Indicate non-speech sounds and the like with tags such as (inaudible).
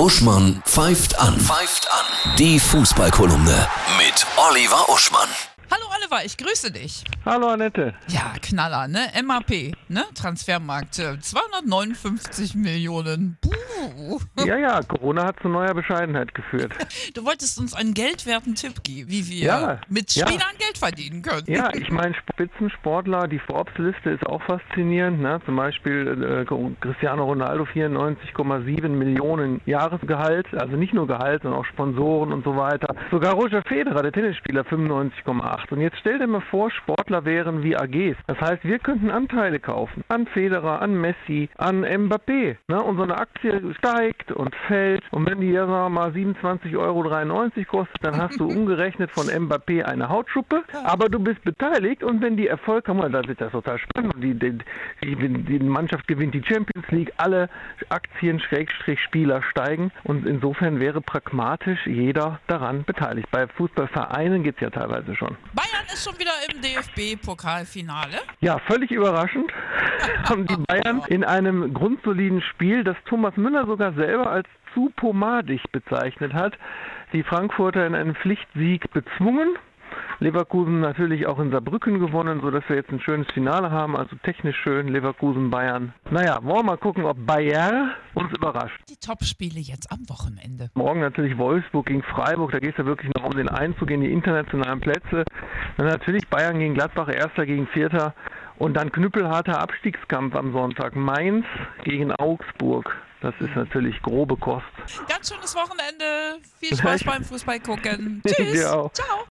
Uschmann pfeift an. Pfeift an. Die Fußballkolumne mit Oliver Uschmann. Hallo Oliver, ich grüße dich. Hallo Annette. Ja, Knaller, ne? MAP, ne? Transfermarkt, äh, 259 Millionen. Ja, ja, Corona hat zu neuer Bescheidenheit geführt. (laughs) Du wolltest uns einen geldwerten Tipp geben, wie wir Ja, mit ja. Spielern Geld verdienen können. Ja, ich meine, Spitzensportler, die Forbes-Liste ist auch faszinierend. Ne? Zum Beispiel äh, Cristiano Ronaldo 94,7 Millionen Jahresgehalt, also nicht nur Gehalt, sondern auch Sponsoren und so weiter. Sogar Roger Federer, der Tennisspieler, 95,8. Und jetzt stell dir mal vor, Sportler wären wie AGs. Das heißt, wir könnten Anteile kaufen an Federer, an Messi, an Mbappé. Ne? Und so eine Aktie steigt und fällt. Und wenn die ja sagen wir mal 27,93 Euro kostet, dann hast du (laughs) umgerechnet von Mbappé eine Hautschuppe. Aber du bist beteiligt und wenn die Erfolg haben, dann wird das total spannend. Die, die, die, Mannschaft gewinnt die Champions League, alle Aktien, Schrägstrich Spieler steigen. Und insofern wäre pragmatisch jeder daran beteiligt. Bei Fußballvereinen geht es ja teilweise schon. Bayern ist schon wieder im DFB-Pokalfinale. Ja, völlig überraschend (laughs) haben die Bayern in einem grundsoliden Spiel, das Thomas Müller sogar selber als zu pomadig bezeichnet hat, die Frankfurter in einem Pflichtsieg bezwungen. Leverkusen natürlich auch in Saarbrücken gewonnen, sodass wir jetzt ein schönes Finale haben, also technisch schön, Leverkusen, Bayern. Naja, wollen wir mal gucken, ob Bayern uns überrascht. Die Topspiele jetzt am Wochenende. Morgen natürlich Wolfsburg gegen Freiburg, da geht es ja wirklich noch um den Einzug in die internationalen Plätze. Dann natürlich Bayern gegen Gladbach, Erster gegen Vierter. Und dann knüppelharter Abstiegskampf am Sonntag. Mainz gegen Augsburg. Das ist natürlich grobe Kost. Ganz schönes Wochenende. Viel (laughs) Spaß beim Fußball gucken. Tschüss. Ciao.